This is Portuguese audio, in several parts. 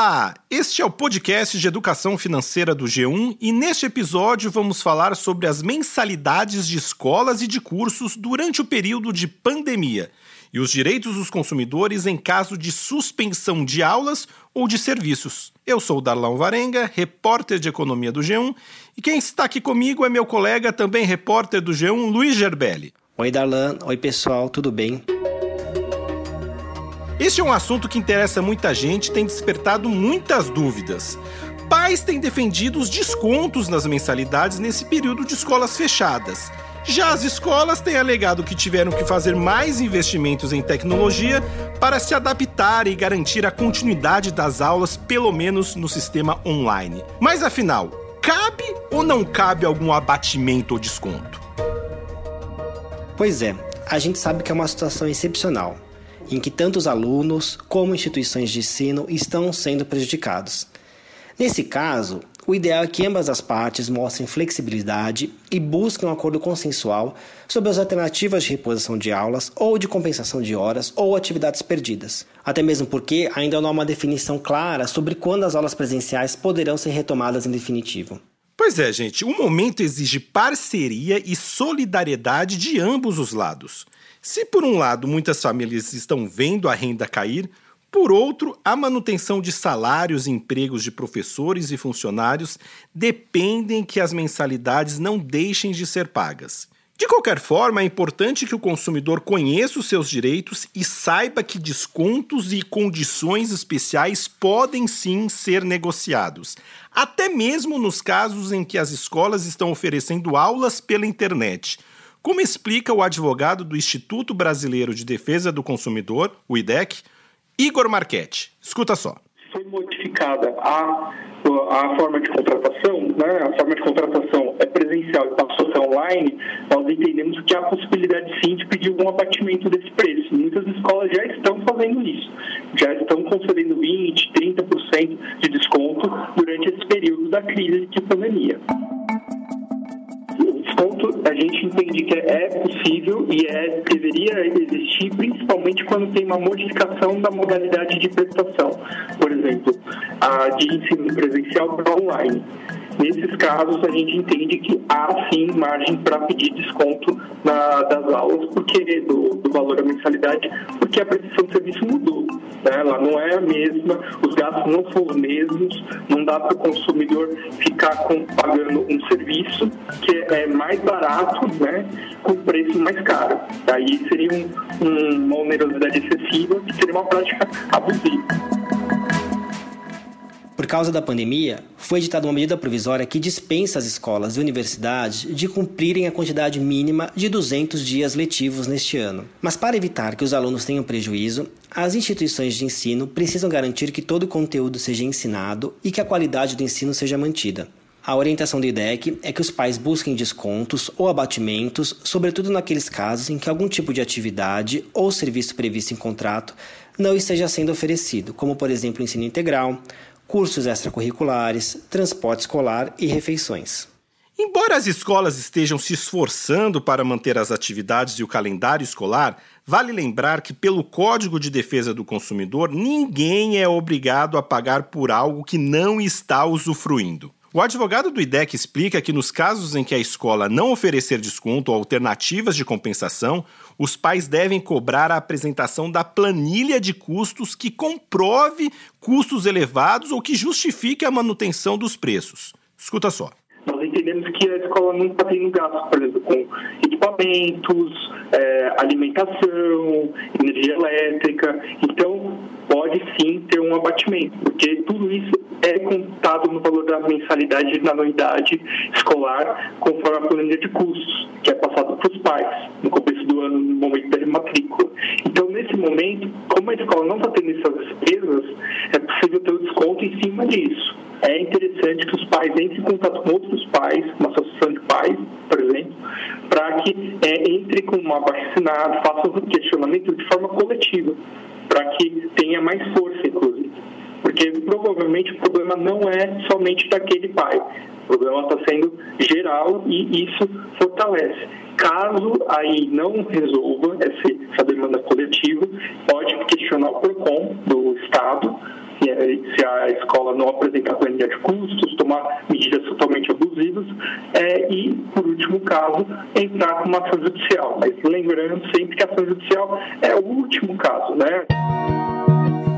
Olá! Este é o podcast de educação financeira do G1 e neste episódio vamos falar sobre as mensalidades de escolas e de cursos durante o período de pandemia e os direitos dos consumidores em caso de suspensão de aulas ou de serviços. Eu sou Darlão Varenga, repórter de economia do G1, e quem está aqui comigo é meu colega, também repórter do G1, Luiz Gerbelli. Oi, Darlan. Oi, pessoal, tudo bem? Este é um assunto que interessa muita gente e tem despertado muitas dúvidas. Pais têm defendido os descontos nas mensalidades nesse período de escolas fechadas. Já as escolas têm alegado que tiveram que fazer mais investimentos em tecnologia para se adaptar e garantir a continuidade das aulas, pelo menos no sistema online. Mas afinal, cabe ou não cabe algum abatimento ou desconto? Pois é, a gente sabe que é uma situação excepcional em que tanto os alunos como instituições de ensino estão sendo prejudicados. Nesse caso, o ideal é que ambas as partes mostrem flexibilidade e busquem um acordo consensual sobre as alternativas de reposição de aulas ou de compensação de horas ou atividades perdidas. Até mesmo porque ainda não há uma definição clara sobre quando as aulas presenciais poderão ser retomadas em definitivo. Pois é, gente, o momento exige parceria e solidariedade de ambos os lados. Se por um lado muitas famílias estão vendo a renda cair, por outro, a manutenção de salários e empregos de professores e funcionários dependem que as mensalidades não deixem de ser pagas. De qualquer forma, é importante que o consumidor conheça os seus direitos e saiba que descontos e condições especiais podem sim ser negociados, até mesmo nos casos em que as escolas estão oferecendo aulas pela internet como explica o advogado do Instituto Brasileiro de Defesa do Consumidor, o IDEC, Igor Marchetti. Escuta só. Foi modificada a, a forma de contratação, né? a forma de contratação é presencial e online, nós entendemos que há possibilidade sim de pedir um abatimento desse preço. Muitas escolas já estão fazendo isso, já estão concedendo 20%, 30% de desconto durante esse período da crise de pandemia ponto a gente entende que é possível e é, deveria existir, principalmente quando tem uma modificação da modalidade de prestação. Por exemplo, a de ensino presencial para online. Casos, a gente entende que há sim margem para pedir desconto na, das aulas porque do, do, valor da mensalidade, porque a prestação de serviço mudou. Né? Ela não é a mesma, os gastos não são os mesmos, não dá para o consumidor ficar com, pagando um serviço que é mais barato, né, com preço mais caro. Aí seria um, um, uma onerosidade excessiva, que seria uma prática abusiva. Por causa da pandemia, foi editada uma medida provisória que dispensa as escolas e universidades de cumprirem a quantidade mínima de 200 dias letivos neste ano. Mas para evitar que os alunos tenham prejuízo, as instituições de ensino precisam garantir que todo o conteúdo seja ensinado e que a qualidade do ensino seja mantida. A orientação do IDEC é que os pais busquem descontos ou abatimentos, sobretudo naqueles casos em que algum tipo de atividade ou serviço previsto em contrato não esteja sendo oferecido, como por exemplo ensino integral, cursos extracurriculares, transporte escolar e refeições. Embora as escolas estejam se esforçando para manter as atividades e o calendário escolar, vale lembrar que, pelo Código de Defesa do Consumidor, ninguém é obrigado a pagar por algo que não está usufruindo. O advogado do IDEC explica que, nos casos em que a escola não oferecer desconto ou alternativas de compensação, os pais devem cobrar a apresentação da planilha de custos que comprove custos elevados ou que justifique a manutenção dos preços. Escuta só. Nós entendemos que a escola não está tendo gasto, por exemplo, com equipamentos, é, alimentação, energia elétrica. Então, pode sim ter um abatimento, porque tudo isso é contado no valor da mensalidade na anuidade escolar, conforme a planilha de custos, que é passada para os pais no começo do ano, no momento da matrícula. Então, nesse momento, como a escola não está tendo essas despesas, é possível ter um desconto em cima disso. É interessante que os pais entrem em contato com outros pais, uma associação de pais, por exemplo, para que é, entre com uma abaixo assinado, façam o questionamento de forma coletiva, para que tenha mais força, inclusive. Porque provavelmente o problema não é somente daquele pai. O problema está sendo geral e isso fortalece. Caso aí não resolva essa demanda coletiva, pode questionar o PROCON do Estado, se a escola não apresentar planilha de custos, tomar medidas totalmente é, e, por último caso, entrar com uma ação judicial. Mas lembrando sempre que a ação judicial é o último caso, né?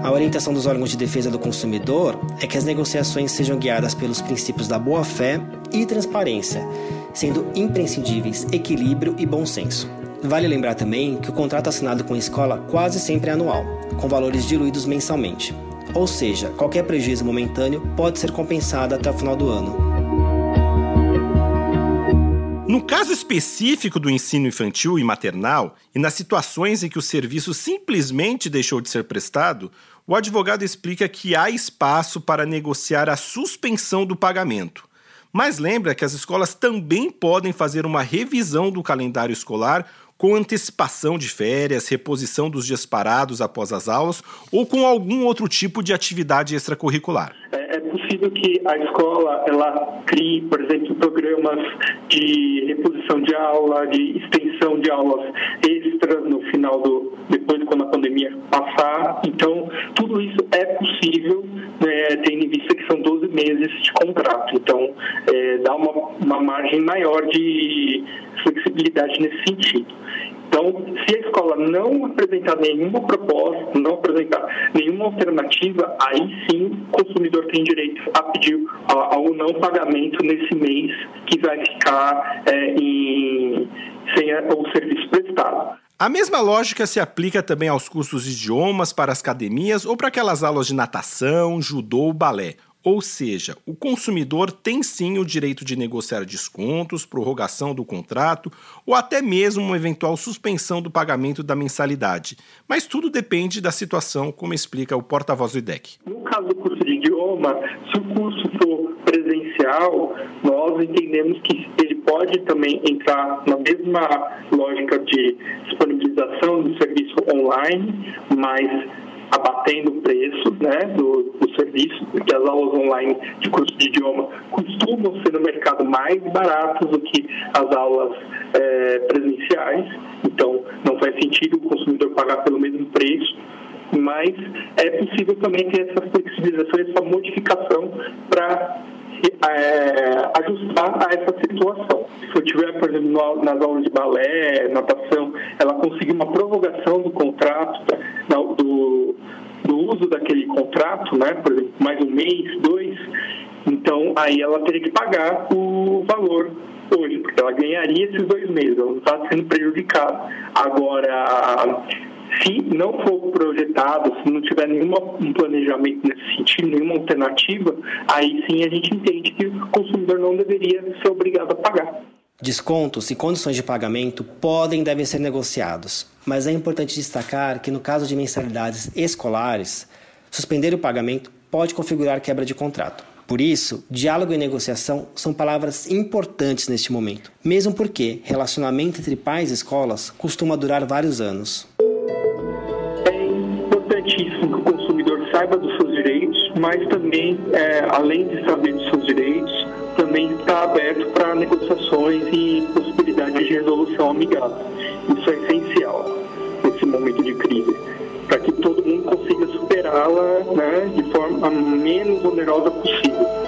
A orientação dos órgãos de defesa do consumidor é que as negociações sejam guiadas pelos princípios da boa-fé e transparência, sendo imprescindíveis equilíbrio e bom senso. Vale lembrar também que o contrato assinado com a escola quase sempre é anual, com valores diluídos mensalmente. Ou seja, qualquer prejuízo momentâneo pode ser compensado até o final do ano. No caso específico do ensino infantil e maternal, e nas situações em que o serviço simplesmente deixou de ser prestado, o advogado explica que há espaço para negociar a suspensão do pagamento. Mas lembra que as escolas também podem fazer uma revisão do calendário escolar com antecipação de férias, reposição dos dias parados após as aulas ou com algum outro tipo de atividade extracurricular. É, possível que a escola ela crie, por exemplo, programas de reposição de aula, de extensão de aulas extras no final do depois quando a pandemia passar. Então tudo isso é possível, né, tendo em vista que são 12 meses de contrato. Então é, dá uma, uma margem maior de flexibilidade nesse sentido. Então, se a escola não apresentar nenhuma proposta, não apresentar nenhuma alternativa, aí sim o consumidor tem direito a pedir ao não pagamento nesse mês que vai ficar é, em, sem o serviço prestado. A mesma lógica se aplica também aos cursos de idiomas para as academias ou para aquelas aulas de natação, judô ou balé. Ou seja, o consumidor tem sim o direito de negociar descontos, prorrogação do contrato ou até mesmo uma eventual suspensão do pagamento da mensalidade. Mas tudo depende da situação, como explica o porta-voz do IDEC. No caso do curso de idioma, se o curso for presencial, nós entendemos que ele pode também entrar na mesma lógica de disponibilização do serviço online, mas abatendo o preço né, do, do, serviço, porque as aulas online de curso de idioma costumam ser no mercado mais baratas do que as aulas é, presenciais, então não faz sentido o consumidor pagar pelo mesmo preço, mas é possível também ter essa flexibilização, essa modificação para é, ajustar a essa situação. Se eu tiver, por exemplo, nas aulas de balé, natação, ela conseguir uma prorrogação do contrato, do, do uso daquele contrato, né, por exemplo, mais um mês, dois, então aí ela teria que pagar o valor hoje, porque ela ganharia esses dois meses, ela não está sendo prejudicada. Agora, se não for projetado, se não tiver nenhum planejamento nesse sentido, nenhuma alternativa, aí sim a gente entende que o consumidor não deveria ser obrigado a pagar. Descontos e condições de pagamento podem e devem ser negociados, mas é importante destacar que no caso de mensalidades escolares, suspender o pagamento pode configurar quebra de contrato. Por isso, diálogo e negociação são palavras importantes neste momento, mesmo porque relacionamento entre pais e escolas costuma durar vários anos importantíssimo que o consumidor saiba dos seus direitos, mas também, é, além de saber dos seus direitos, também está aberto para negociações e possibilidades de resolução amigável. Isso é essencial nesse momento de crise, para que todo mundo consiga superá-la né, de forma menos onerosa possível.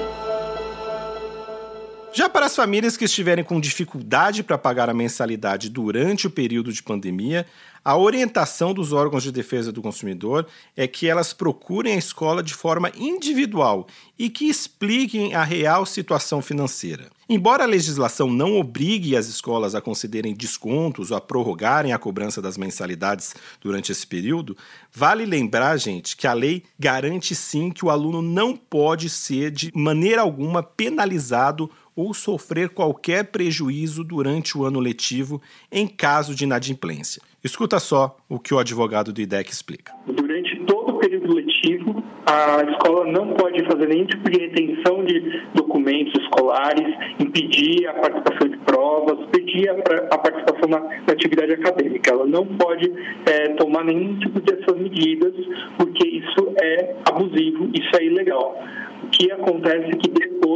Já para as famílias que estiverem com dificuldade para pagar a mensalidade durante o período de pandemia, a orientação dos órgãos de defesa do consumidor é que elas procurem a escola de forma individual e que expliquem a real situação financeira. Embora a legislação não obrigue as escolas a concederem descontos ou a prorrogarem a cobrança das mensalidades durante esse período, vale lembrar, gente, que a lei garante sim que o aluno não pode ser de maneira alguma penalizado ou sofrer qualquer prejuízo durante o ano letivo em caso de inadimplência. Escuta só o que o advogado do IDEC explica. Durante todo o período letivo, a escola não pode fazer nenhum tipo de retenção de documentos escolares, impedir a participação de provas, impedir a, participação na, na, atividade acadêmica. Ela não pode é, tomar nenhum tipo dessas medidas, porque isso é abusivo, isso é ilegal. O que acontece é que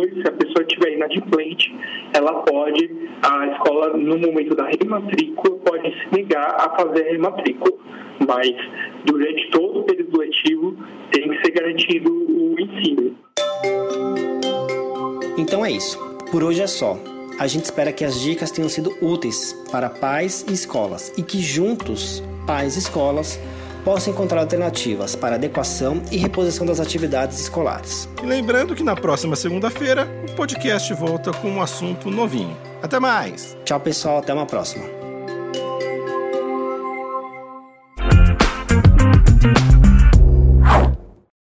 depois, se a pessoa estiver inadimplente, ela pode, a escola, no momento da rematrícula, pode se negar a fazer a rematrícula. Mas, durante todo o período letivo, tem que ser garantido o ensino. Então é isso. Por hoje é só. A gente espera que as dicas tenham sido úteis para pais e escolas e que juntos, pais e escolas, possam encontrar alternativas para adequação e reposição das atividades escolares. E lembrando que na próxima segunda-feira o podcast volta com um assunto novinho. Até mais! Tchau, pessoal. Até uma próxima.